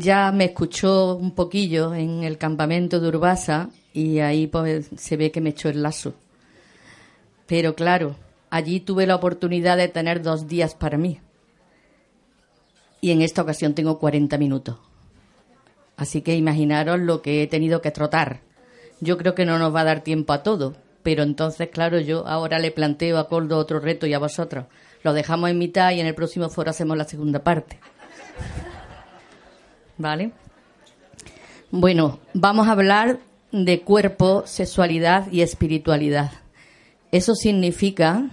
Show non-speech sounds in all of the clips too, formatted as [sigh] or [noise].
Ya me escuchó un poquillo en el campamento de Urbasa y ahí pues se ve que me echó el lazo. Pero claro, allí tuve la oportunidad de tener dos días para mí. Y en esta ocasión tengo 40 minutos. Así que imaginaros lo que he tenido que trotar. Yo creo que no nos va a dar tiempo a todo, pero entonces, claro, yo ahora le planteo a Coldo otro reto y a vosotros. Lo dejamos en mitad y en el próximo foro hacemos la segunda parte. ¿Vale? Bueno, vamos a hablar de cuerpo, sexualidad y espiritualidad. Eso significa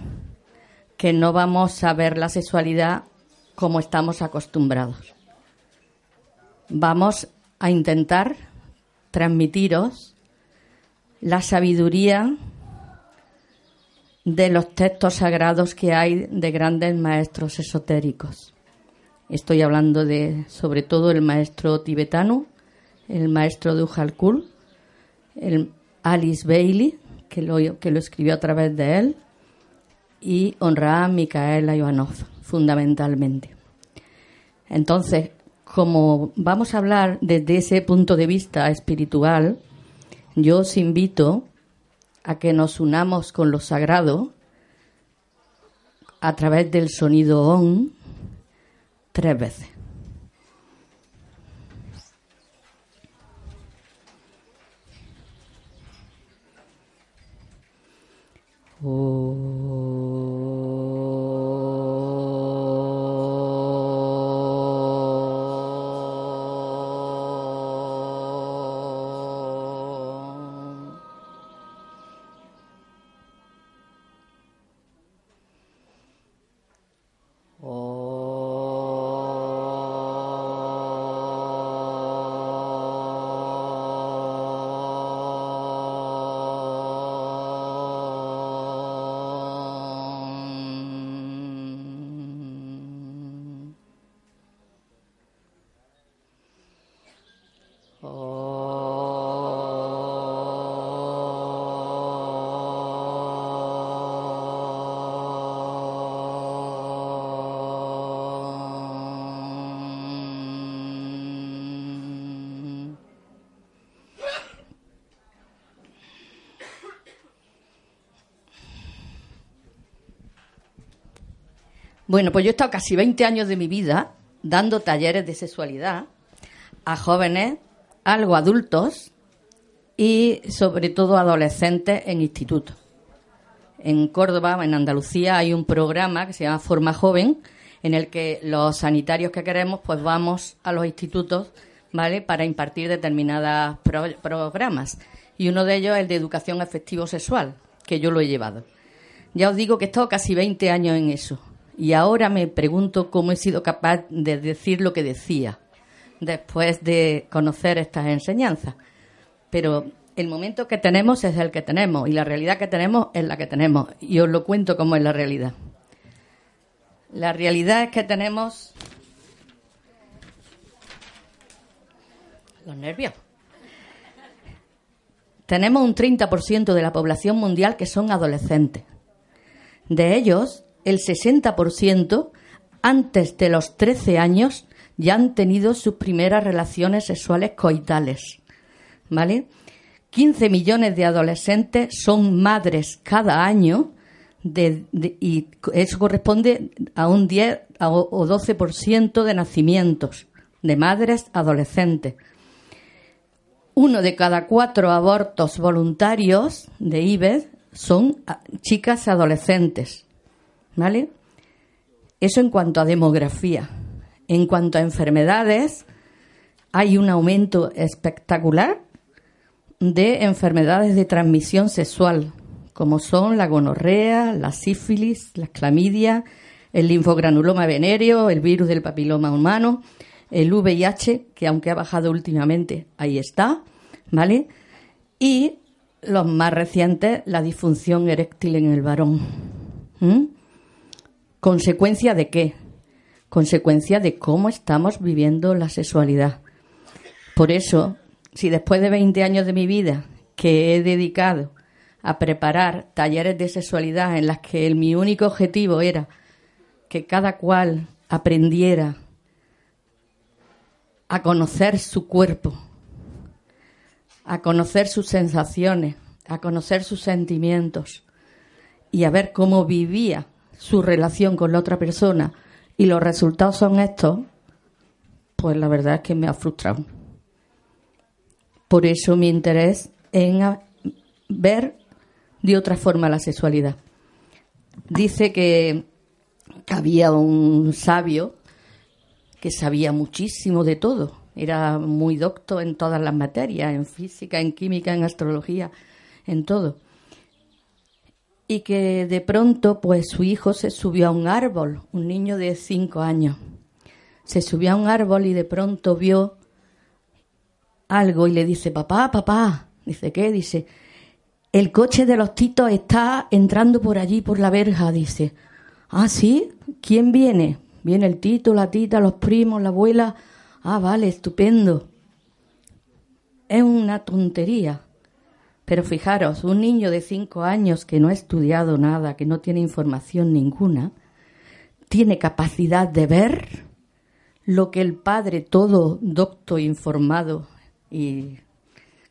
que no vamos a ver la sexualidad como estamos acostumbrados. Vamos a intentar transmitiros la sabiduría de los textos sagrados que hay de grandes maestros esotéricos. Estoy hablando de, sobre todo, el maestro tibetano, el maestro de Ujalkul, el Alice Bailey, que lo, que lo escribió a través de él, y honra a Micaela Ivanov, fundamentalmente. Entonces, como vamos a hablar desde ese punto de vista espiritual, yo os invito a que nos unamos con lo sagrado a través del sonido ON tres veces. Bueno, pues yo he estado casi 20 años de mi vida dando talleres de sexualidad a jóvenes, algo adultos y sobre todo adolescentes en institutos. En Córdoba, en Andalucía, hay un programa que se llama Forma Joven, en el que los sanitarios que queremos, pues vamos a los institutos, ¿vale? Para impartir determinados pro- programas. Y uno de ellos es el de educación afectivo-sexual, que yo lo he llevado. Ya os digo que he estado casi 20 años en eso. Y ahora me pregunto cómo he sido capaz de decir lo que decía después de conocer estas enseñanzas. Pero el momento que tenemos es el que tenemos y la realidad que tenemos es la que tenemos. Y os lo cuento como es la realidad. La realidad es que tenemos los nervios. Tenemos un 30% de la población mundial que son adolescentes. De ellos, el 60% antes de los 13 años ya han tenido sus primeras relaciones sexuales coitales. ¿Vale? 15 millones de adolescentes son madres cada año y eso corresponde a un 10 a- o 12% de nacimientos de madres adolescentes. Uno de cada cuatro abortos voluntarios de IBED son chicas adolescentes. ¿Vale? Eso en cuanto a demografía. En cuanto a enfermedades, hay un aumento espectacular de enfermedades de transmisión sexual, como son la gonorrea, la sífilis, la clamidia, el linfogranuloma venéreo, el virus del papiloma humano, el VIH, que aunque ha bajado últimamente, ahí está, ¿vale? Y los más recientes, la disfunción eréctil en el varón. ¿Consecuencia de qué? Consecuencia de cómo estamos viviendo la sexualidad. Por eso, si después de 20 años de mi vida que he dedicado a preparar talleres de sexualidad en las que mi único objetivo era que cada cual aprendiera a conocer su cuerpo, a conocer sus sensaciones, a conocer sus sentimientos y a ver cómo vivía su relación con la otra persona y los resultados son estos, pues la verdad es que me ha frustrado. Por eso mi interés en ver de otra forma la sexualidad. Dice que había un sabio que sabía muchísimo de todo. Era muy docto en todas las materias, en física, en química, en astrología, en todo. Y que de pronto, pues su hijo se subió a un árbol, un niño de cinco años. Se subió a un árbol y de pronto vio algo y le dice, papá, papá, dice, ¿qué? Dice, el coche de los titos está entrando por allí, por la verja, dice. Ah, sí, ¿quién viene? Viene el tito, la tita, los primos, la abuela. Ah, vale, estupendo. Es una tontería. Pero fijaros, un niño de cinco años que no ha estudiado nada, que no tiene información ninguna, tiene capacidad de ver lo que el padre, todo docto, informado y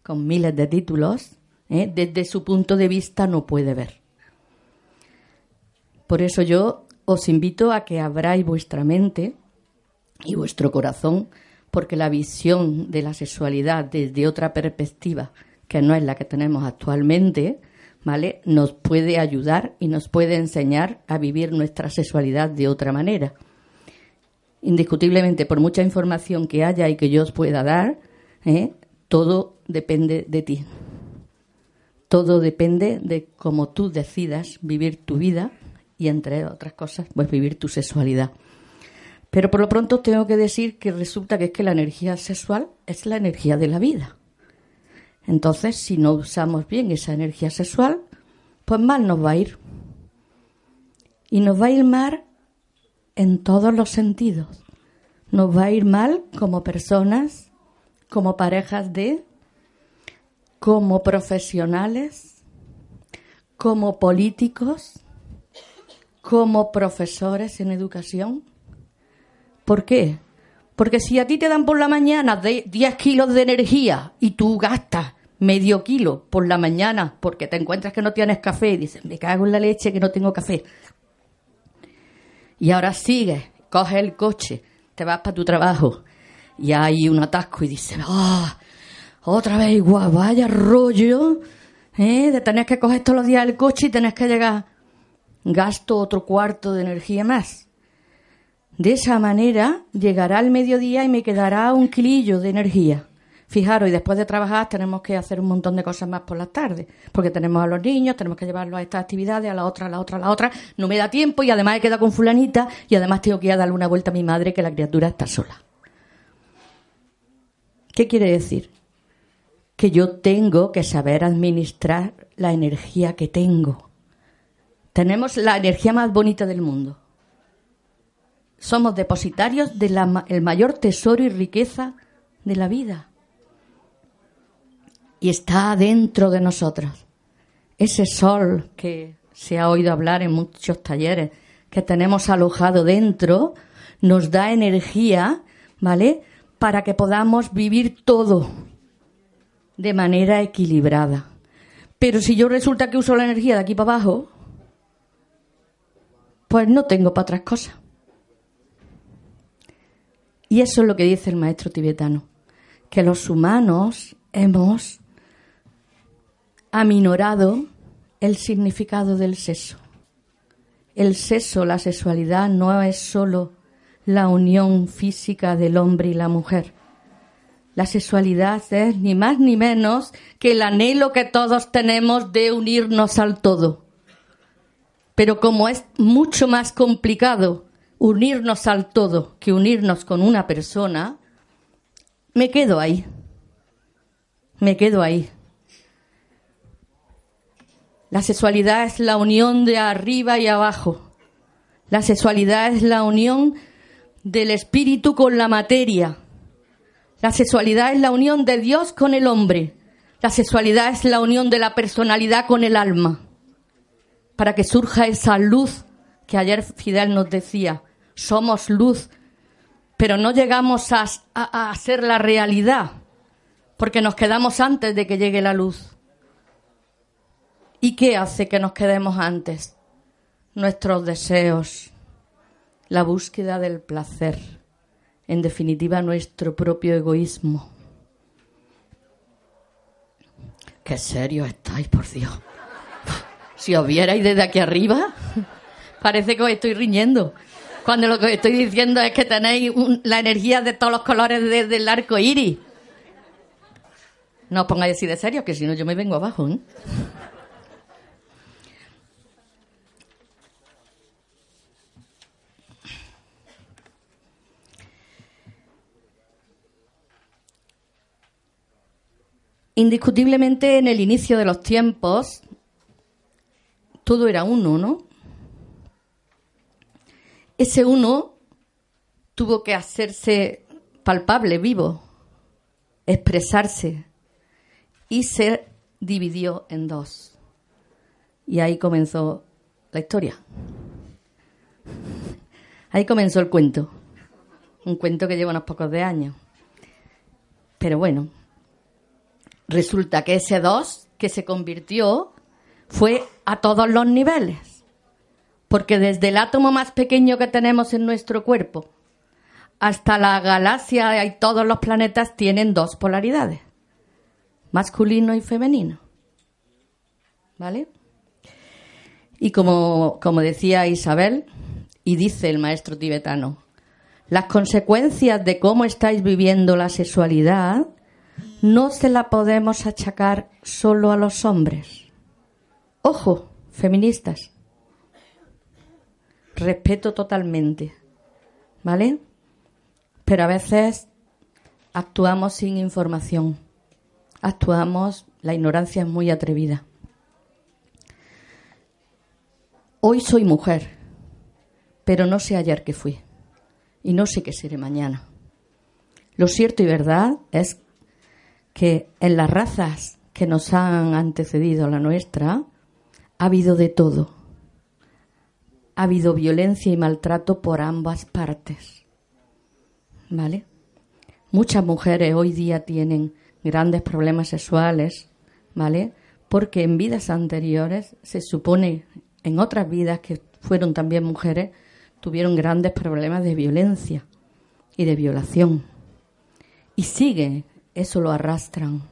con miles de títulos, ¿eh? desde su punto de vista no puede ver. Por eso yo os invito a que abráis vuestra mente y vuestro corazón, porque la visión de la sexualidad desde otra perspectiva, que no es la que tenemos actualmente, ¿vale? Nos puede ayudar y nos puede enseñar a vivir nuestra sexualidad de otra manera. Indiscutiblemente, por mucha información que haya y que yo os pueda dar, ¿eh? todo depende de ti. Todo depende de cómo tú decidas vivir tu vida y, entre otras cosas, pues vivir tu sexualidad. Pero por lo pronto tengo que decir que resulta que es que la energía sexual es la energía de la vida. Entonces, si no usamos bien esa energía sexual, pues mal nos va a ir. Y nos va a ir mal en todos los sentidos. Nos va a ir mal como personas, como parejas de, como profesionales, como políticos, como profesores en educación. ¿Por qué? Porque si a ti te dan por la mañana 10 kilos de energía y tú gastas medio kilo por la mañana porque te encuentras que no tienes café y dices, me cago en la leche que no tengo café. Y ahora sigues, coges el coche, te vas para tu trabajo y hay un atasco y dice, ah, otra vez igual, vaya rollo, ¿eh? de tener que coger todos los días el coche y tener que llegar, gasto otro cuarto de energía más. De esa manera llegará el mediodía y me quedará un kilillo de energía. Fijaros, y después de trabajar tenemos que hacer un montón de cosas más por las tardes, porque tenemos a los niños, tenemos que llevarlos a estas actividades, a la otra, a la otra, a la otra. No me da tiempo y además he quedado con fulanita y además tengo que ir a darle una vuelta a mi madre que la criatura está sola. ¿Qué quiere decir? Que yo tengo que saber administrar la energía que tengo. Tenemos la energía más bonita del mundo. Somos depositarios del mayor tesoro y riqueza de la vida. Y está dentro de nosotros. Ese sol que se ha oído hablar en muchos talleres, que tenemos alojado dentro, nos da energía, ¿vale? para que podamos vivir todo de manera equilibrada. Pero si yo resulta que uso la energía de aquí para abajo, pues no tengo para otras cosas. Y eso es lo que dice el maestro tibetano, que los humanos hemos aminorado el significado del sexo. El sexo, la sexualidad, no es solo la unión física del hombre y la mujer, La sexualidad es ni más ni menos que el anhelo que todos tenemos de unirnos al todo. Pero como es mucho más complicado unirnos al todo que unirnos con una persona, me quedo ahí. Me quedo ahí. La sexualidad es la unión de arriba y abajo. La sexualidad es la unión del espíritu con la materia. La sexualidad es la unión de Dios con el hombre. La sexualidad es la unión de la personalidad con el alma. Para que surja esa luz que ayer Fidel nos decía. Somos luz, pero no llegamos a, a, ser la realidad, porque nos quedamos antes de que llegue la luz. ¿Y qué hace que nos quedemos antes? Nuestros deseos, la búsqueda del placer en definitiva nuestro propio egoísmo. Qué serio estáis, por Dios. Si os vierais desde aquí arriba, parece que os estoy riñendo. Cuando lo que os estoy diciendo es que tenéis la energía de todos los colores desde el arco iris. No os pongáis así de serio, que si no yo me vengo abajo. ¿eh? Indiscutiblemente en el inicio de los tiempos todo era uno, ¿no? Ese uno tuvo que hacerse palpable, vivo, expresarse y se dividió en dos. Y ahí comenzó la historia. Ahí comenzó el cuento. Un cuento que lleva unos pocos de años. Pero bueno, Resulta que ese dos que se convirtió fue a todos los niveles. Porque desde el átomo más pequeño que tenemos en nuestro cuerpo hasta la galaxia y todos los planetas tienen dos polaridades, masculino y femenino. ¿Vale? Y como, como decía Isabel, y dice el maestro tibetano, las consecuencias de cómo estáis viviendo la sexualidad no se la podemos achacar solo a los hombres. Ojo, feministas. Respeto totalmente. ¿Vale? Pero a veces actuamos sin información. Actuamos, la ignorancia es muy atrevida. Hoy soy mujer, pero no sé ayer qué fui y no sé qué seré mañana. Lo cierto y verdad es que en las razas que nos han antecedido a la nuestra ha habido de todo. Ha habido violencia y maltrato por ambas partes. ¿Vale? Muchas mujeres hoy día tienen grandes problemas sexuales, ¿vale? Porque en vidas anteriores se supone, en otras vidas que fueron también mujeres, tuvieron grandes problemas de violencia y de violación. Y sigue eso lo arrastran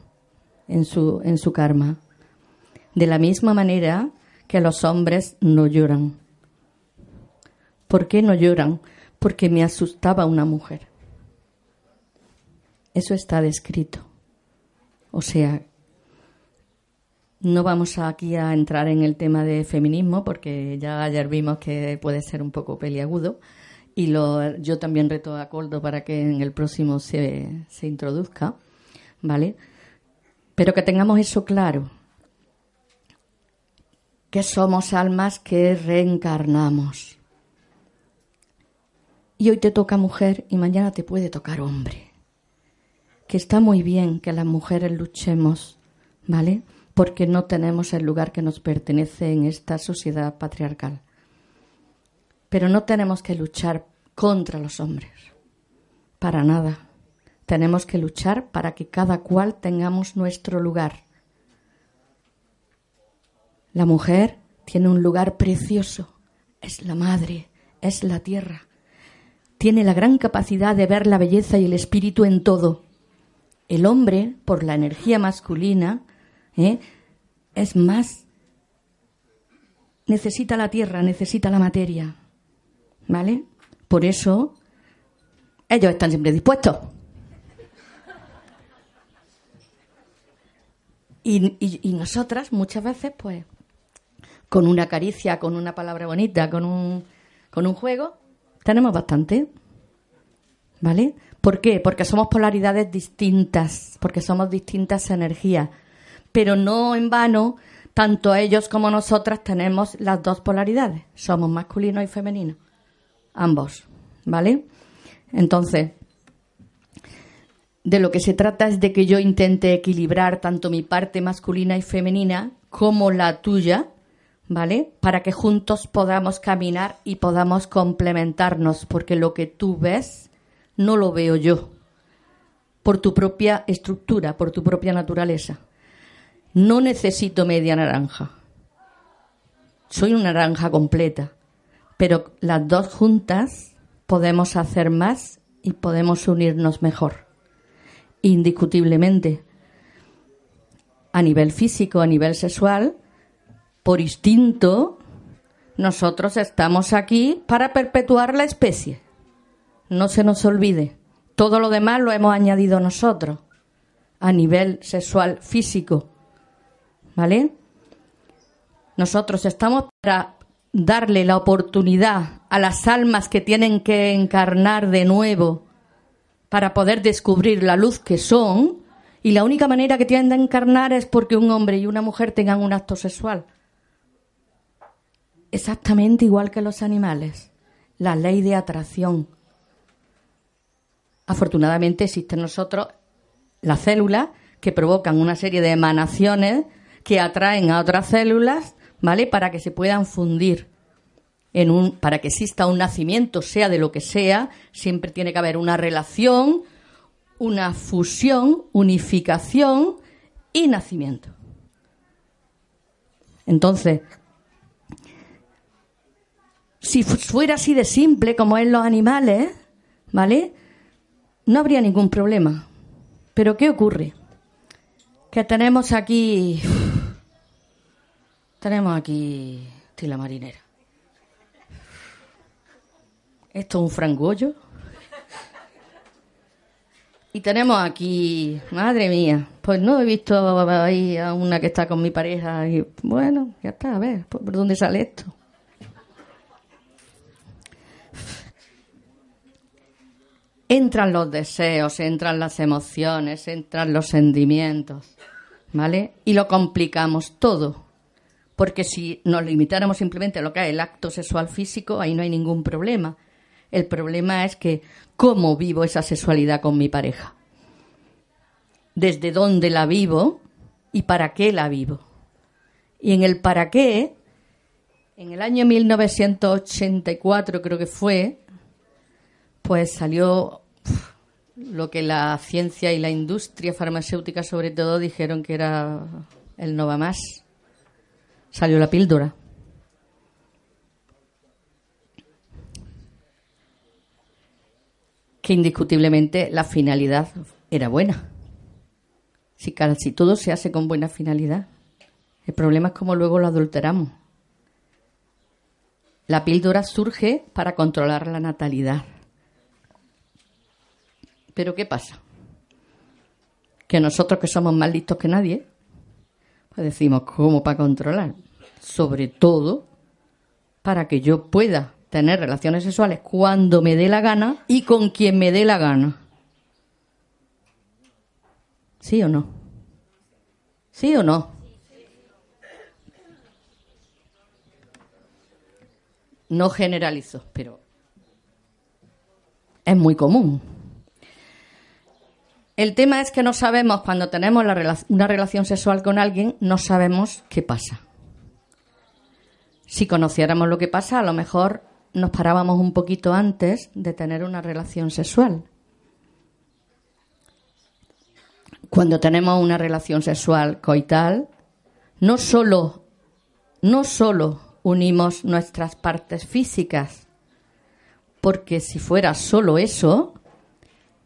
en su, en su karma. De la misma manera que los hombres no lloran. ¿Por qué no lloran? Porque me asustaba una mujer. Eso está descrito. O sea, no vamos aquí a entrar en el tema de feminismo porque ya ayer vimos que puede ser un poco peliagudo y lo, yo también reto a Coldo para que en el próximo se, se introduzca. ¿vale? Pero que tengamos eso claro, que somos almas que reencarnamos. Y hoy te toca mujer y mañana te puede tocar hombre. Que está muy bien que las mujeres luchemos, ¿vale? Porque no tenemos el lugar que nos pertenece en esta sociedad patriarcal. Pero no tenemos que luchar contra los hombres, para nada tenemos que luchar para que cada cual tengamos nuestro lugar. La mujer tiene un lugar precioso, es la madre, es la tierra. Tiene la gran capacidad de ver la belleza y el espíritu en todo. El hombre, por la energía masculina, ¿eh? es más, necesita la tierra, necesita la materia. ¿Vale? Por eso ellos están siempre dispuestos. Y, y, nosotras muchas veces, pues, con una caricia, con una palabra bonita, con un, con un juego, tenemos bastante. ¿Vale? ¿Por qué? Porque somos polaridades distintas, porque somos distintas energías. Pero no en vano, tanto ellos como nosotras tenemos las dos polaridades. Somos masculino y femenino. Ambos. ¿Vale? Entonces, de lo que se trata es de que yo intente equilibrar tanto mi parte masculina y femenina como la tuya, ¿vale? Para que juntos podamos caminar y podamos complementarnos, porque lo que tú ves no lo veo yo, por tu propia estructura, por tu propia naturaleza. No necesito media naranja. Soy una naranja completa, pero las dos juntas podemos hacer más y podemos unirnos mejor indiscutiblemente. A nivel físico, a nivel sexual, por instinto, nosotros estamos aquí para perpetuar la especie. No se nos olvide. Todo lo demás lo hemos añadido nosotros a nivel sexual físico. ¿Vale? Nosotros estamos para darle la oportunidad a las almas que tienen que encarnar de nuevo para poder descubrir la luz que son, y la única manera que tienen de encarnar es porque un hombre y una mujer tengan un acto sexual. Exactamente igual que los animales. La ley de atracción. Afortunadamente existen en nosotros las células que provocan una serie de emanaciones que atraen a otras células, ¿vale? Para que se puedan fundir en un, para que exista un nacimiento, sea de lo que sea, siempre tiene que haber una relación, una fusión, unificación y nacimiento. Entonces, si fuera así de simple como en los animales, ¿vale? No habría ningún problema. Pero ¿qué ocurre? Que tenemos aquí. Tenemos aquí. Tila marinera. Esto es un frangollo. Y tenemos aquí, madre mía, pues no he visto ahí a una que está con mi pareja y bueno, ya está, a ver, ¿por dónde sale esto? Entran los deseos, entran las emociones, entran los sentimientos, ¿vale? Y lo complicamos todo. Porque si nos limitáramos simplemente a lo que es el acto sexual físico, ahí no hay ningún problema. El problema es que cómo vivo esa sexualidad con mi pareja. Desde dónde la vivo y para qué la vivo. Y en el para qué, en el año 1984 creo que fue, pues salió lo que la ciencia y la industria farmacéutica sobre todo dijeron que era el no va más. Salió la píldora. que indiscutiblemente la finalidad era buena. Si casi todo se hace con buena finalidad. El problema es cómo luego lo adulteramos. La píldora surge para controlar la natalidad. Pero ¿qué pasa? Que nosotros que somos más listos que nadie, pues decimos, ¿cómo para controlar? Sobre todo para que yo pueda tener relaciones sexuales cuando me dé la gana y con quien me dé la gana. ¿Sí o no? ¿Sí o no? No generalizo, pero es muy común. El tema es que no sabemos, cuando tenemos una relación sexual con alguien, no sabemos qué pasa. Si conociéramos lo que pasa, a lo mejor nos parábamos un poquito antes de tener una relación sexual. Cuando tenemos una relación sexual coital, no solo, no solo unimos nuestras partes físicas, porque si fuera solo eso,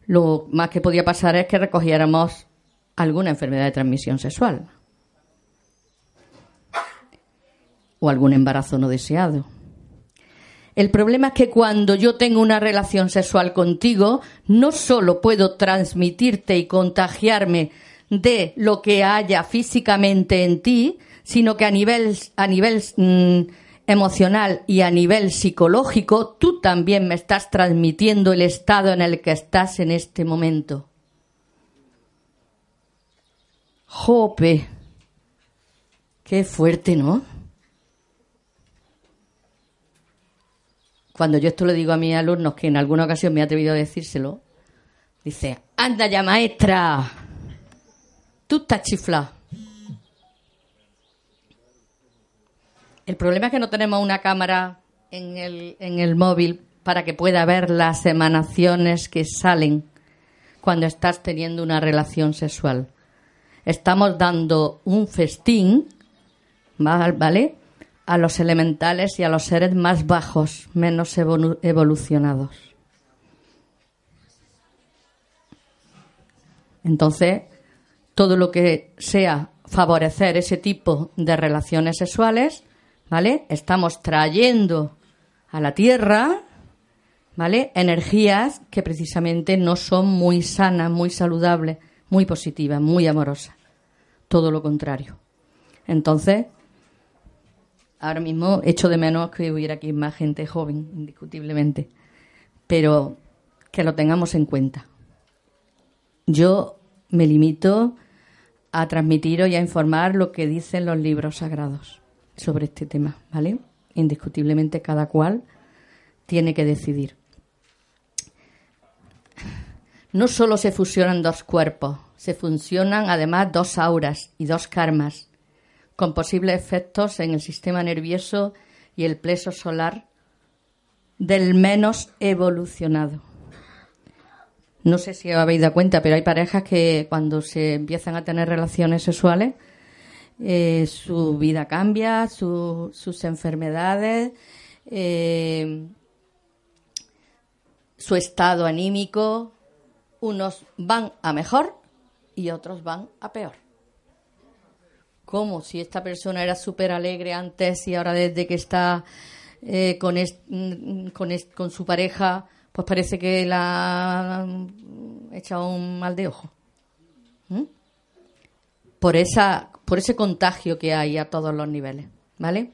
lo más que podía pasar es que recogiéramos alguna enfermedad de transmisión sexual o algún embarazo no deseado. El problema es que cuando yo tengo una relación sexual contigo, no solo puedo transmitirte y contagiarme de lo que haya físicamente en ti, sino que a nivel, a nivel mm, emocional y a nivel psicológico, tú también me estás transmitiendo el estado en el que estás en este momento. Jope, qué fuerte, ¿no? Cuando yo esto lo digo a mis alumnos, que en alguna ocasión me he atrevido a decírselo, dice, anda ya maestra, tú estás chiflada. El problema es que no tenemos una cámara en el, móvil para que pueda ver las emanaciones que salen cuando estás teniendo una relación sexual. Estamos dando un festín, ¿vale? A los elementales y a los seres más bajos, menos evolucionados. Entonces, todo lo que sea favorecer ese tipo de relaciones sexuales ¿vale? Estamos trayendo a la Tierra, ¿vale? Energías que precisamente no son muy sanas, muy saludables, muy positivas, muy amorosas. Todo lo contrario. Entonces, ahora mismo echo de menos que hubiera aquí más gente joven, indiscutiblemente, pero que lo tengamos en cuenta. Yo me limito a transmitir y a informar lo que dicen los libros sagrados sobre este tema, ¿vale? Indiscutiblemente cada cual tiene que decidir. No solo se fusionan dos cuerpos, se funcionan además dos auras y dos karmas, con posibles efectos en el sistema nervioso y el pleso solar del menos evolucionado. No sé si os habéis dado cuenta, pero hay parejas que cuando se empiezan a tener relaciones sexuales eh, su vida cambia, sus enfermedades, eh, su estado anímico. Unos van a mejor y otros van a peor. Como si esta persona era súper alegre antes y ahora desde que está eh, con, mm, con, con, su pareja, pues parece que la ha echado un mal de ojo. ¿Mm? Por esa por ese contagio que hay a todos los niveles, ¿vale?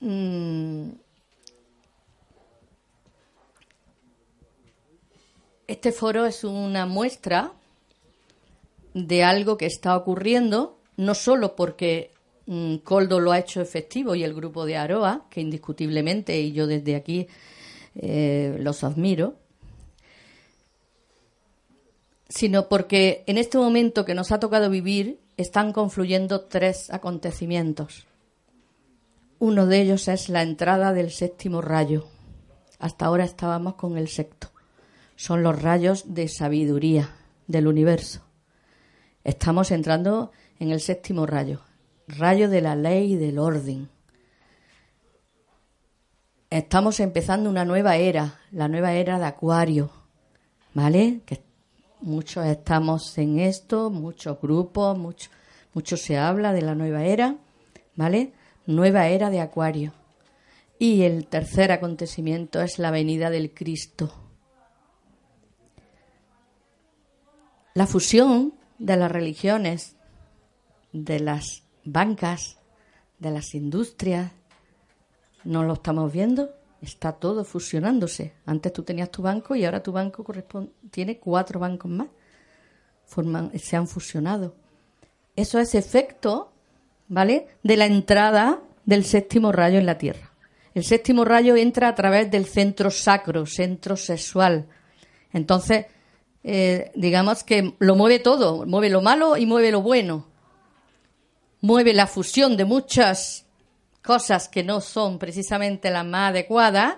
Mm. Este foro es una muestra de algo que está ocurriendo, no solo porque mm, Coldo lo ha hecho efectivo y el grupo de Aroa, que indiscutiblemente, y yo desde aquí eh, los admiro, sino porque en este momento que nos ha tocado vivir están confluyendo tres acontecimientos. Uno de ellos es la entrada del séptimo rayo. Hasta ahora estábamos con el sexto. Son los rayos de sabiduría del universo. Estamos entrando en el séptimo rayo, rayo de la ley y del orden. Estamos empezando una nueva era, la nueva era de Acuario, ¿vale? Muchos estamos en esto, muchos grupos, mucho, se habla de la nueva era, ¿vale? Nueva era de Acuario. Y el tercer acontecimiento es la venida del Cristo. La fusión de las religiones, de las bancas, de las industrias, ¿no lo estamos viendo? Está todo fusionándose. Antes tú tenías tu banco y ahora tu banco tiene cuatro bancos más. Se han fusionado. Eso es efecto, ¿vale? De la entrada del séptimo rayo en la Tierra. El séptimo rayo entra a través del centro sacro, centro sexual. Entonces, eh, digamos que lo mueve todo, mueve lo malo y mueve lo bueno. Mueve la fusión de muchas cosas que no son precisamente las más adecuadas,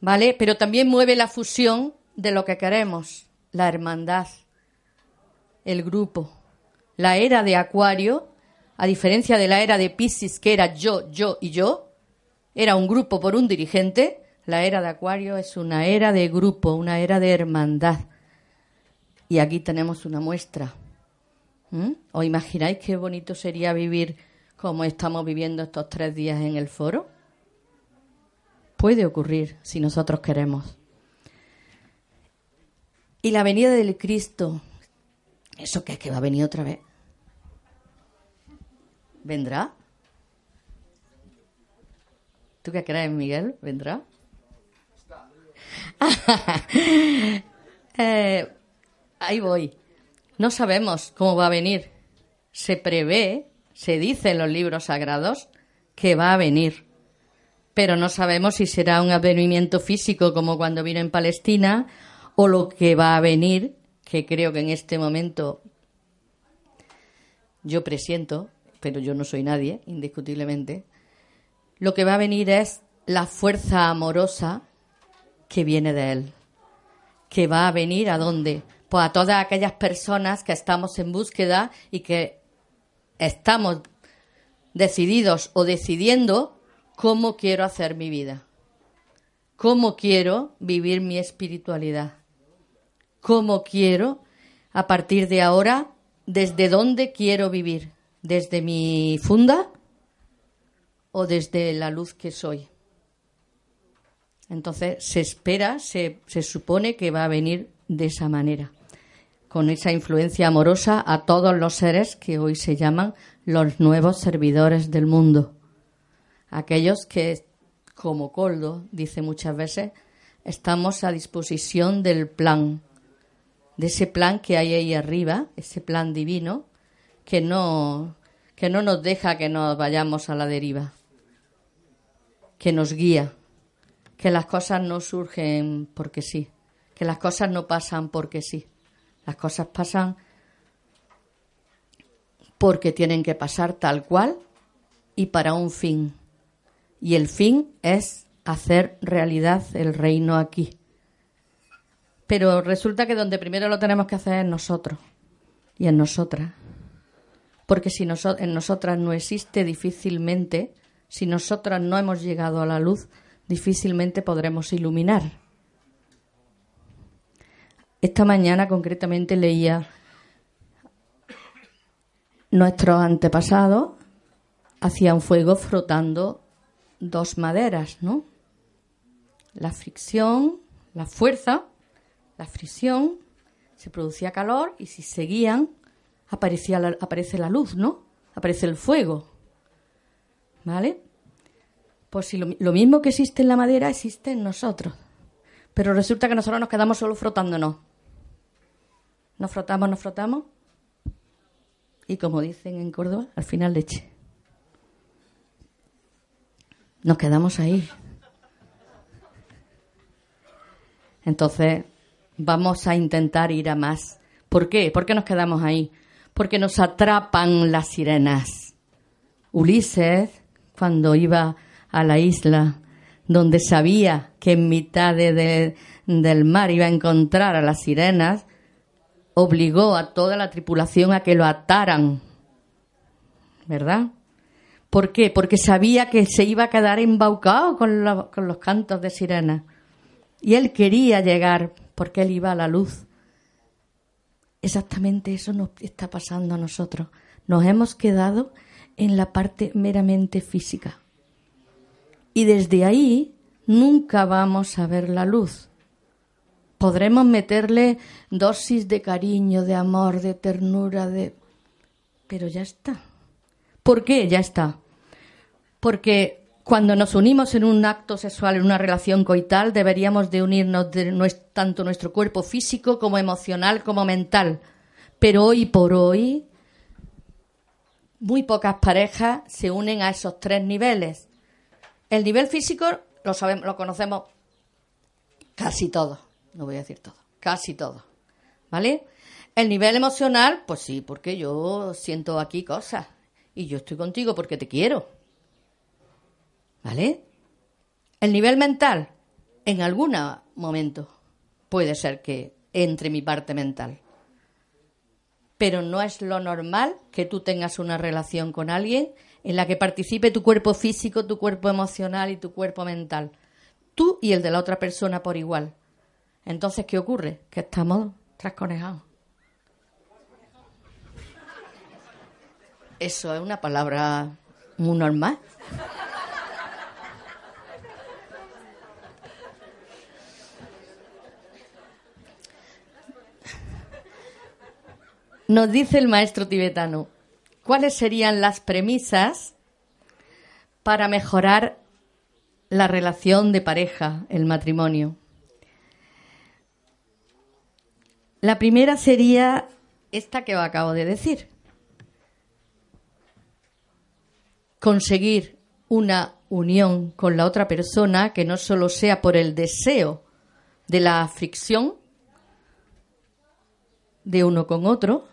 ¿vale? Pero también mueve la fusión de lo que queremos, la hermandad, el grupo. La era de Acuario, a diferencia de la era de Piscis, que era yo, yo y yo, era un grupo por un dirigente, la era de Acuario es una era de grupo, una era de hermandad. Y aquí tenemos una muestra. ¿Mm? ¿Os imagináis qué bonito sería vivir como estamos viviendo estos tres días en el foro? Puede ocurrir si nosotros queremos. Y la venida del Cristo, ¿Eso qué es que va a venir otra vez? ¿Vendrá? ¿Tú qué crees, Miguel? ¿Vendrá? [laughs] Eh, ahí voy. No sabemos cómo va a venir. Se prevé, se dice en los libros sagrados, que va a venir. Pero no sabemos si será un advenimiento físico como cuando vino en Palestina o lo que va a venir, que creo que en este momento yo presiento, pero yo no soy nadie, indiscutiblemente, lo que va a venir es la fuerza amorosa que viene de Él. Que va a venir a dónde? Pues a todas aquellas personas que estamos en búsqueda y que estamos decididos o decidiendo cómo quiero hacer mi vida, cómo quiero vivir mi espiritualidad, cómo quiero, a partir de ahora, desde dónde quiero vivir, desde mi funda o desde la luz que soy. Entonces se espera, se, se supone que va a venir de esa manera, con esa influencia amorosa a todos los seres que hoy se llaman los nuevos servidores del mundo. Aquellos que, como Coldo dice muchas veces, estamos a disposición del plan, de ese plan que hay ahí arriba, ese plan divino, que no, que no nos deja que nos vayamos a la deriva, que nos guía que las cosas no surgen porque sí, que las cosas no pasan porque sí. Las cosas pasan porque tienen que pasar tal cual y para un fin. Y el fin es hacer realidad el reino aquí. Pero resulta que donde primero lo tenemos que hacer es nosotros y en nosotras. Porque si en nosotras no existe difícilmente, si nosotras no hemos llegado a la luz, difícilmente podremos iluminar. Esta mañana concretamente leía nuestros antepasados hacían fuego frotando dos maderas, ¿no? La fricción, la fuerza, la fricción, se producía calor y si seguían aparecía aparece la luz, ¿no? Aparece el fuego. ¿Vale? Pues si lo, mismo que existe en la madera existe en nosotros. Pero resulta que nosotros nos quedamos solo frotándonos. Nos frotamos, nos frotamos. Y como dicen en Córdoba, al final leche. Nos quedamos ahí. Entonces, vamos a intentar ir a más. ¿Por qué? ¿Por qué nos quedamos ahí? Porque nos atrapan las sirenas. Ulises, cuando iba a la isla donde sabía que en mitad del mar iba a encontrar a las sirenas, obligó a toda la tripulación a que lo ataran. ¿Verdad? ¿Por qué? Porque sabía que se iba a quedar embaucado con, los cantos de sirenas. Y él quería llegar porque él iba a la luz. Exactamente eso nos está pasando a nosotros. Nos hemos quedado en la parte meramente física y desde ahí nunca vamos a ver la luz. Podremos meterle dosis de cariño, de amor, de ternura, de... Pero ya está. ¿Por qué? Ya está. Porque cuando nos unimos en un acto sexual, en una relación coital, deberíamos de unirnos de tanto nuestro cuerpo físico como emocional como mental. Pero hoy por hoy, muy pocas parejas se unen a esos tres niveles. El nivel físico lo sabemos, lo conocemos casi todo, no voy a decir todo, casi todo, ¿vale? El nivel emocional, pues sí, porque yo siento aquí cosas y yo estoy contigo porque te quiero, ¿vale? El nivel mental, en algún momento puede ser que entre mi parte mental, pero no es lo normal que tú tengas una relación con alguien en la que participe tu cuerpo físico, tu cuerpo emocional y tu cuerpo mental. Tú y el de la otra persona por igual. Entonces, ¿qué ocurre? Que estamos trasconejados. Eso es una palabra muy normal. Nos dice el maestro tibetano, ¿cuáles serían las premisas para mejorar la relación de pareja, el matrimonio? La primera sería esta que acabo de decir. Conseguir una unión con la otra persona que no solo sea por el deseo de la fricción de uno con otro,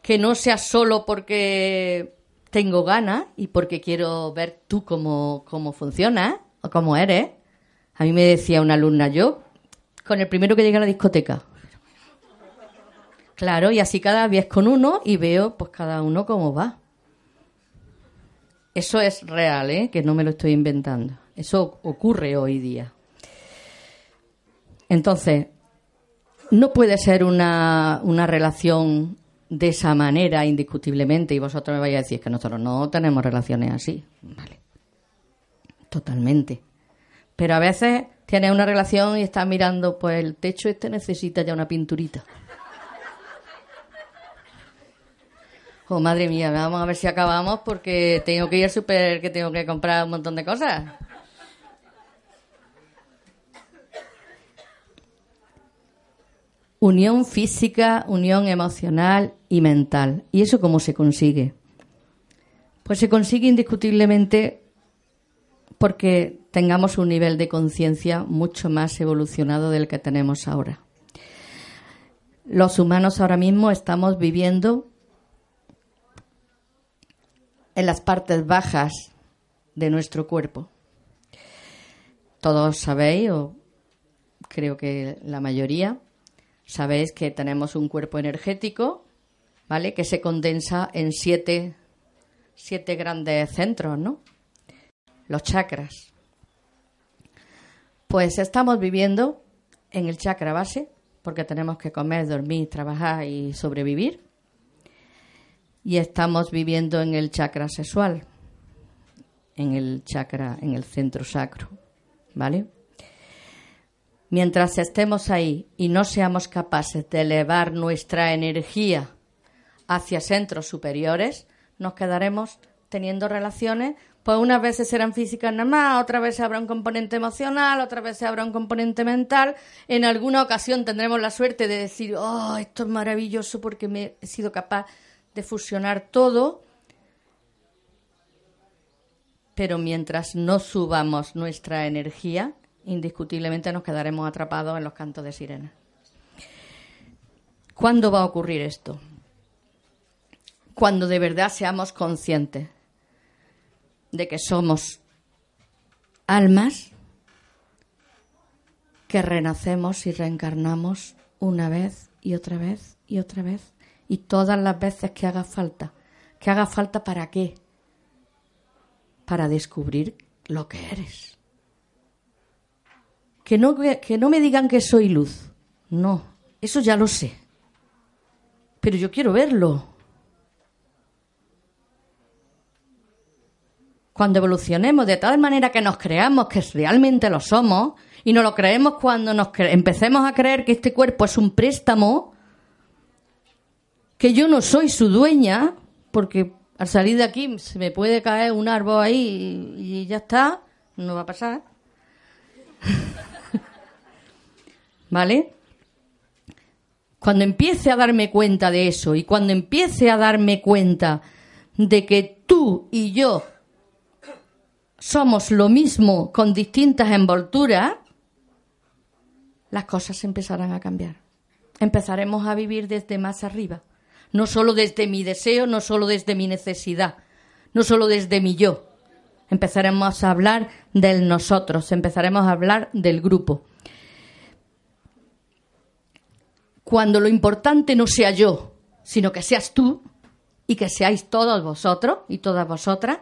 que no sea solo porque tengo ganas y porque quiero ver tú cómo, cómo funciona o cómo eres. A mí me decía una alumna, yo, con el primero que llegué a la discoteca, Claro, y así cada vez con uno y veo pues cada uno cómo va. Eso es real, ¿eh? que no me lo estoy inventando. Eso ocurre hoy día. Entonces, no puede ser una, una relación de esa manera indiscutiblemente y vosotros me vais a decir que nosotros no tenemos relaciones así. Vale. Totalmente. Pero a veces tienes una relación y estás mirando, pues el techo este necesita ya una pinturita. Oh, madre mía, vamos a ver si acabamos porque tengo que ir al super, que tengo que comprar un montón de cosas. Unión física, unión emocional y mental. ¿Y eso cómo se consigue? Pues se consigue indiscutiblemente porque tengamos un nivel de conciencia mucho más evolucionado del que tenemos ahora. Los humanos ahora mismo estamos viviendo en las partes bajas de nuestro cuerpo. Todos sabéis, o creo que la mayoría, sabéis que tenemos un cuerpo energético, ¿vale? Que se condensa en siete, siete grandes centros, ¿no? Los chakras. Pues estamos viviendo en el chakra base, porque tenemos que comer, dormir, trabajar y sobrevivir y estamos viviendo en el chakra sexual, en el chakra, en el centro sacro, ¿vale? Mientras estemos ahí y no seamos capaces de elevar nuestra energía hacia centros superiores, nos quedaremos teniendo relaciones, pues unas veces serán físicas nada más, otras veces habrá un componente emocional, otras veces habrá un componente mental. En alguna ocasión tendremos la suerte de decir, oh, esto es maravilloso porque me he sido capaz de fusionar todo, pero mientras no subamos nuestra energía, indiscutiblemente nos quedaremos atrapados en los cantos de sirena. ¿Cuándo va a ocurrir esto? Cuando de verdad seamos conscientes de que somos almas que renacemos y reencarnamos una vez y otra vez y otra vez y todas las veces que haga falta. ¿Que haga falta para qué? Para descubrir lo que eres. Que no, que no me digan que soy luz. No, eso ya lo sé. Pero yo quiero verlo. Cuando evolucionemos de tal manera que nos creamos que realmente lo somos, y no lo creemos cuando nos empecemos a creer que este cuerpo es un préstamo, que yo no soy su dueña, porque al salir de aquí se me puede caer un árbol ahí y, ya está, no va a pasar. [laughs] ¿Vale? Cuando empiece a darme cuenta de eso y cuando empiece a darme cuenta de que tú y yo somos lo mismo con distintas envolturas, las cosas empezarán a cambiar. Empezaremos a vivir desde más arriba no solo desde mi deseo, no solo desde mi necesidad, no solo desde mi yo. Empezaremos a hablar del nosotros, empezaremos a hablar del grupo. Cuando lo importante no sea yo, sino que seas tú y que seáis todos vosotros y todas vosotras,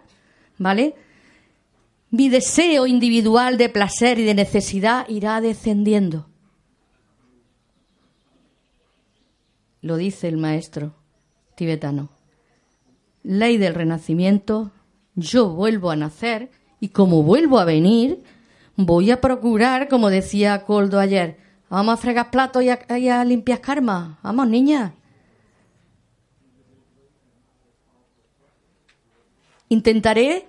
¿vale? Mi deseo individual de placer y de necesidad irá descendiendo. lo dice el maestro tibetano. Ley del renacimiento, yo vuelvo a nacer y como vuelvo a venir, voy a procurar, como decía Coldo ayer, vamos a fregar platos y a, limpiar karma, vamos niña. Intentaré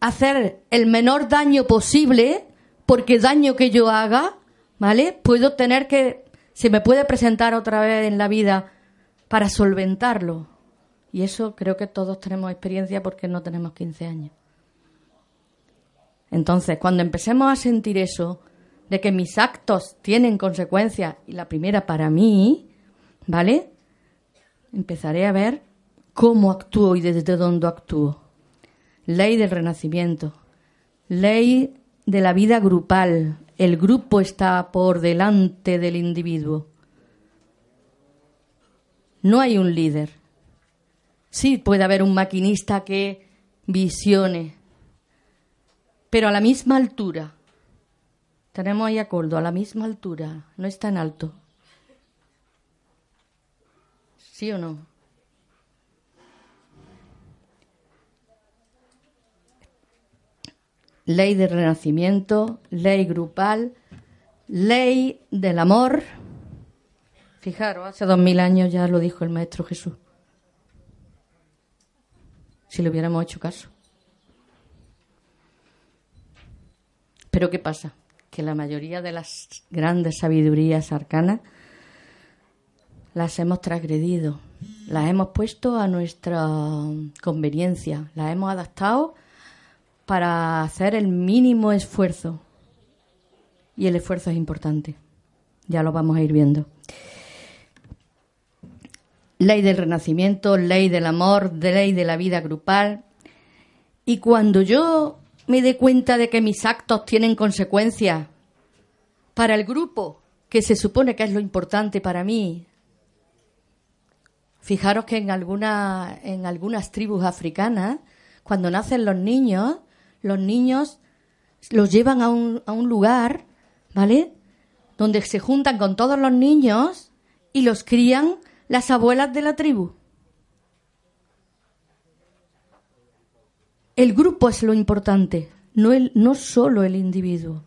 hacer el menor daño posible, porque daño que yo haga, ¿vale? Puedo tener que se me puede presentar otra vez en la vida para solventarlo. Y eso creo que todos tenemos experiencia porque no tenemos 15 años. Entonces, cuando empecemos a sentir eso, de que mis actos tienen consecuencias, y la primera para mí, ¿vale? Empezaré a ver cómo actúo y desde dónde actúo. Ley del renacimiento, ley de la vida grupal. El grupo está por delante del individuo. No hay un líder. Sí, puede haber un maquinista que visione, pero a la misma altura. Tenemos ahí acuerdo, a la misma altura, no está en alto. ¿Sí o no? Ley del renacimiento, ley grupal, ley del amor. Fijaros, hace dos mil años ya lo dijo el Maestro Jesús. Si le hubiéramos hecho caso. Pero ¿qué pasa? Que la mayoría de las grandes sabidurías arcanas las hemos transgredido, las hemos puesto a nuestra conveniencia, las hemos adaptado para hacer el mínimo esfuerzo. Y el esfuerzo es importante. Ya lo vamos a ir viendo. Ley del renacimiento, ley del amor, ley de la vida grupal. Y cuando yo me dé cuenta de que mis actos tienen consecuencias para el grupo, que se supone que es lo importante para mí. Fijaros que en, alguna, en algunas tribus africanas, cuando nacen los niños, los niños los llevan a un, a un lugar, ¿vale? Donde se juntan con todos los niños y los crían las abuelas de la tribu. El grupo es lo importante, no, el, no solo el individuo.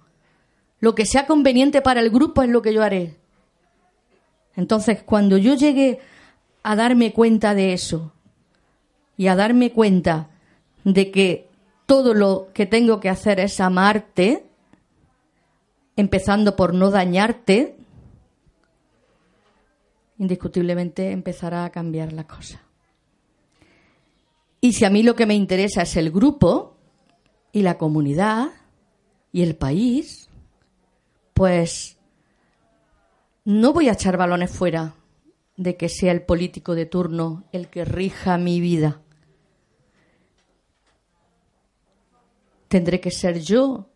Lo que sea conveniente para el grupo es lo que yo haré. Entonces, cuando yo llegue a darme cuenta de eso y a darme cuenta de que todo lo que tengo que hacer es amarte, empezando por no dañarte, indiscutiblemente empezará a cambiar la cosa. Y si a mí lo que me interesa es el grupo y la comunidad y el país, pues no voy a echar balones fuera de que sea el político de turno el que rija mi vida. Tendré que ser yo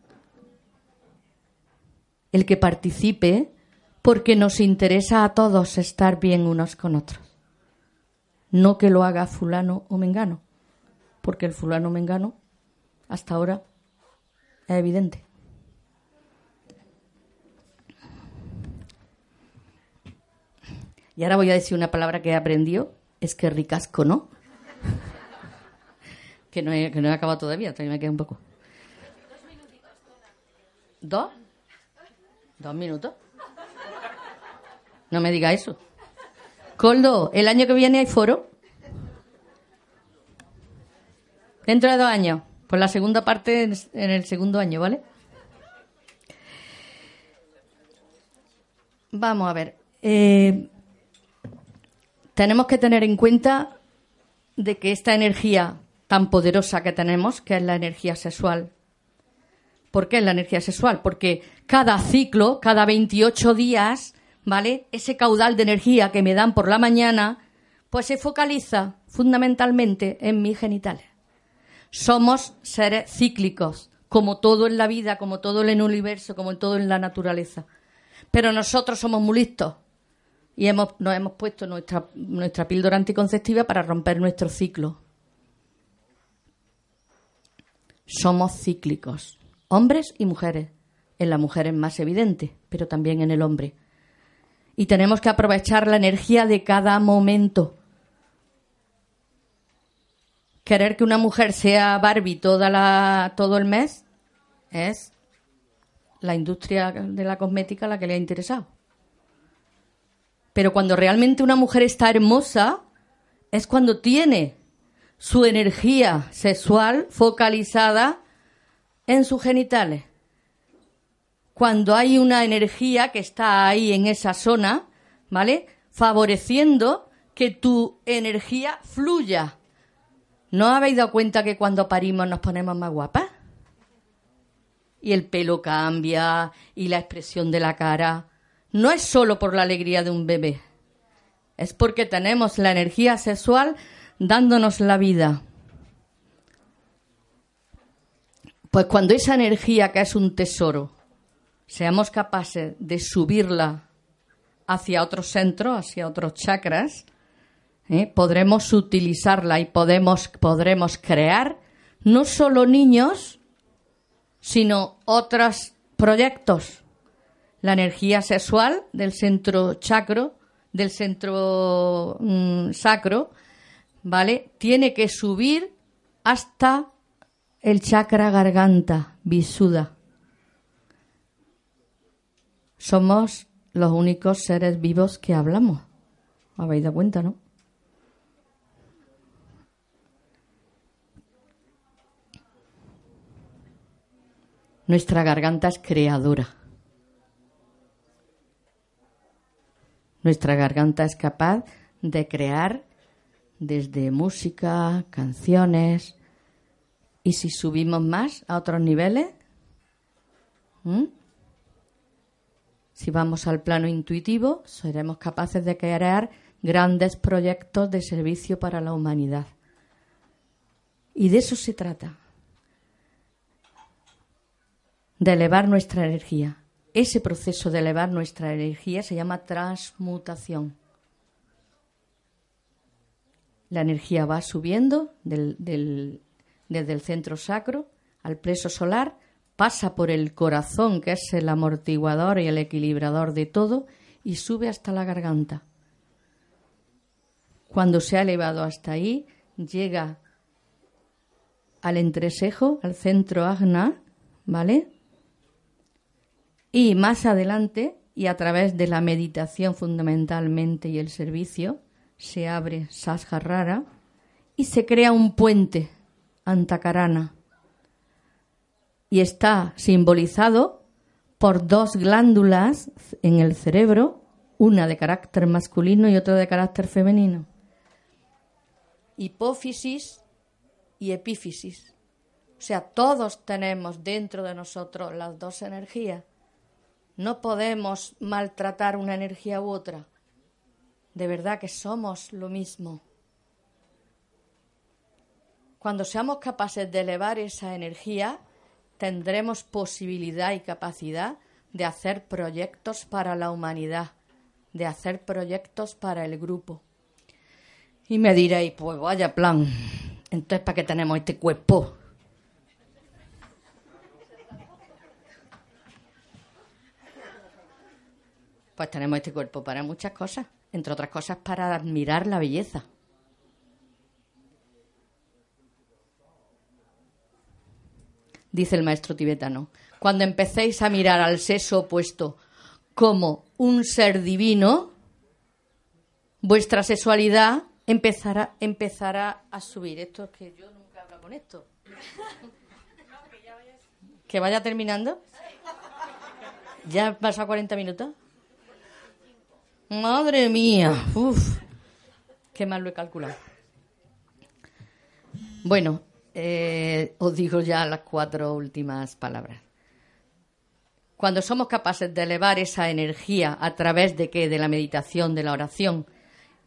el que participe porque nos interesa a todos estar bien unos con otros. No que lo haga fulano o mengano, porque el fulano o mengano hasta ahora es evidente. Y ahora voy a decir una palabra que he aprendido, es que ricasco, ¿no? [laughs] que, no he, que no he acabado todavía, todavía me queda un poco. ¿Dos? ¿Dos minutos? No me diga eso. Coldo, el año que viene hay foro. Dentro de dos años. Pues la segunda parte en el segundo año, ¿vale? Vamos a ver. Eh, tenemos que tener en cuenta de que esta energía tan poderosa que tenemos, que es la energía sexual, ¿por qué es la energía sexual? Porque cada ciclo, cada 28 días, ¿vale? Ese caudal de energía que me dan por la mañana, pues se focaliza fundamentalmente en mis genitales. Somos seres cíclicos, como todo en la vida, como todo en el universo, como todo en la naturaleza. Pero nosotros somos muy listos y hemos, nos hemos puesto nuestra, nuestra píldora anticonceptiva para romper nuestro ciclo. Somos cíclicos, hombres y mujeres. En la mujer es más evidente, pero también en el hombre y tenemos que aprovechar la energía de cada momento. Querer que una mujer sea Barbie toda la, todo el mes es la industria de la cosmética la que le ha interesado. Pero cuando realmente una mujer está hermosa es cuando tiene su energía sexual focalizada en sus genitales. Cuando hay una energía que está ahí en esa zona, ¿vale? Favoreciendo que tu energía fluya. ¿No habéis dado cuenta que cuando parimos nos ponemos más guapas? Y el pelo cambia y la expresión de la cara. No es solo por la alegría de un bebé. Es porque tenemos la energía sexual dándonos la vida. Pues cuando esa energía que es un tesoro, seamos capaces de subirla hacia otro centro, hacia otros chakras, ¿eh? podremos utilizarla y podemos, podremos crear no solo niños, sino otros proyectos. La energía sexual del centro chakro, del centro mm, sacro, ¿vale? Tiene que subir hasta el chakra garganta, visuda. Somos los únicos seres vivos que hablamos. ¿Habéis dado cuenta, no? Nuestra garganta es creadora. Nuestra garganta es capaz de crear desde música, canciones. Y si subimos más a otros niveles, si vamos al plano intuitivo, seremos capaces de crear grandes proyectos de servicio para la humanidad. Y de eso se trata, de elevar nuestra energía. Ese proceso de elevar nuestra energía se llama transmutación. La energía va subiendo desde el centro sacro al pleso solar, pasa por el corazón, que es el amortiguador y el equilibrador de todo, y sube hasta la garganta. Cuando se ha elevado hasta ahí, llega al entrecejo, al centro agna, ¿vale? Y más adelante, y a través de la meditación fundamentalmente y el servicio, se abre Sasgarrara y se crea un puente, Antakarana, y está simbolizado por dos glándulas en el cerebro, una de carácter masculino y otra de carácter femenino. Hipófisis y epífisis. O sea, todos tenemos dentro de nosotros las dos energías. No podemos maltratar una energía u otra de verdad que somos lo mismo. Cuando seamos capaces de elevar esa energía, tendremos posibilidad y capacidad de hacer proyectos para la humanidad, de hacer proyectos para el grupo. Y me diréis, pues vaya plan, entonces ¿para qué tenemos este cuerpo? Pues tenemos este cuerpo para muchas cosas entre otras cosas para admirar la belleza. Dice el maestro tibetano, cuando empecéis a mirar al sexo opuesto como un ser divino, vuestra sexualidad empezará, empezará a subir. Esto es que yo nunca hablo con esto. ¿Que vaya terminando? ¿Ya han pasado 40 minutos? Madre mía, uf, qué mal lo he calculado. Bueno, eh, os digo ya las cuatro últimas palabras. Cuando somos capaces de elevar esa energía a través de qué, de la meditación, de la oración,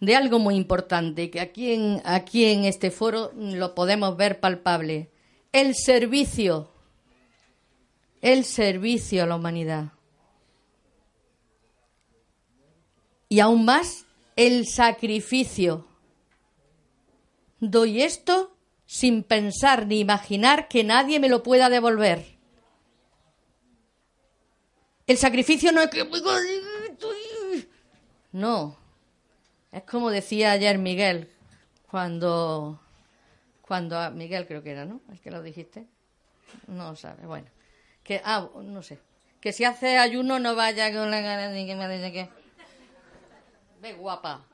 de algo muy importante que aquí en, aquí en este foro lo podemos ver palpable, el servicio, el servicio a la humanidad. y aún más el sacrificio. Doy esto sin pensar ni imaginar que nadie me lo pueda devolver. El sacrificio no es que... No. Es como decía ayer Miguel, cuando... Cuando... Miguel creo que era, ¿no? El que lo dijiste. No sabe, bueno. Que, ah, no sé. Que si hace ayuno no vaya con la de guapa.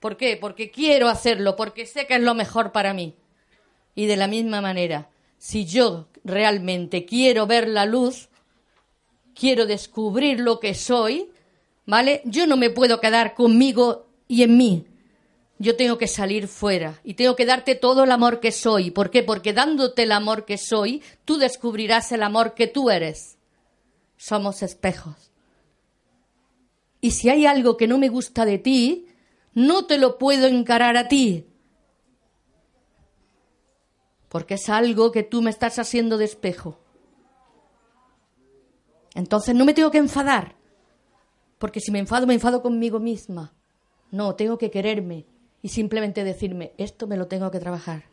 ¿Por qué? Porque quiero hacerlo, porque sé que es lo mejor para mí. Y de la misma manera, si yo realmente quiero ver la luz, quiero descubrir lo que soy, ¿vale? Yo no me puedo quedar conmigo y en mí. Yo tengo que salir fuera y tengo que darte todo el amor que soy. ¿Por qué? Porque dándote el amor que soy, tú descubrirás el amor que tú eres. Somos espejos. Y si hay algo que no me gusta de ti, no te lo puedo encarar a ti. Porque es algo que tú me estás haciendo de espejo. Entonces no me tengo que enfadar. Porque si me enfado, me enfado conmigo misma. No, tengo que quererme y simplemente decirme, esto me lo tengo que trabajar.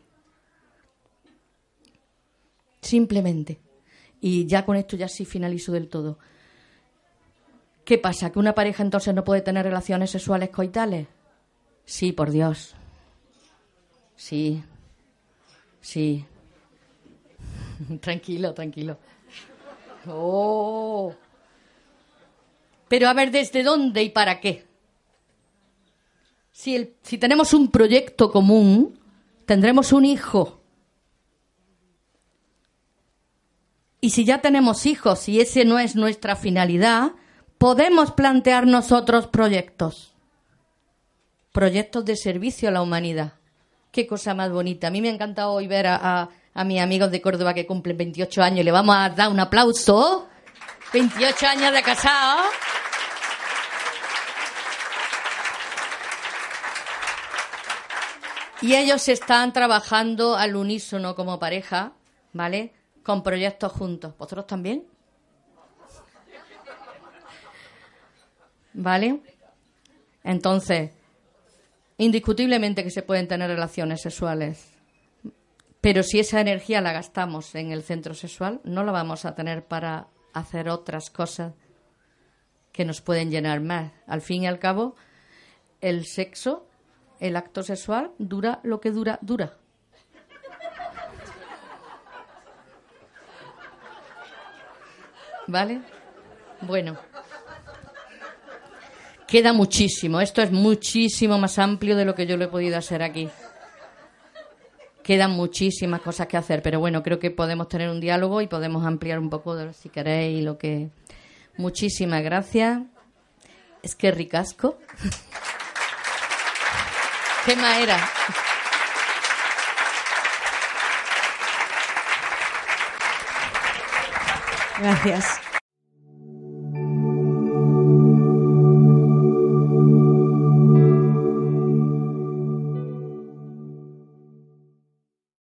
Simplemente. Y ya con esto ya sí finalizo del todo. ¿Qué pasa? ¿Que una pareja entonces no puede tener relaciones sexuales coitales? Sí, por Dios. Sí. Sí. [laughs] tranquilo, tranquilo. Oh. Pero a ver, ¿desde dónde y para qué? Si, si tenemos un proyecto común, tendremos un hijo. Y si ya tenemos hijos y ese no es nuestra finalidad, podemos plantearnos otros proyectos proyectos de servicio a la humanidad. Qué cosa más bonita. A mí me ha encantado hoy ver a, mis amigos de Córdoba que cumplen 28 años. Le vamos a dar un aplauso. 28 años de casado. Y ellos están trabajando al unísono como pareja, ¿vale? Con proyectos juntos. ¿Vosotros también? ¿Vale? Entonces, Indiscutiblemente que se pueden tener relaciones sexuales, pero si esa energía la gastamos en el centro sexual, no la vamos a tener para hacer otras cosas que nos pueden llenar más. Al fin y al cabo, el sexo, el acto sexual, dura lo que dura, dura. ¿Vale? Bueno. Queda muchísimo. Esto es muchísimo más amplio de lo que yo lo he podido hacer aquí. Quedan muchísimas cosas que hacer, pero bueno, creo que podemos tener un diálogo y podemos ampliar un poco, si queréis, lo que. Muchísimas gracias. Es que ricasco. [laughs] ¿Qué más era? Gracias.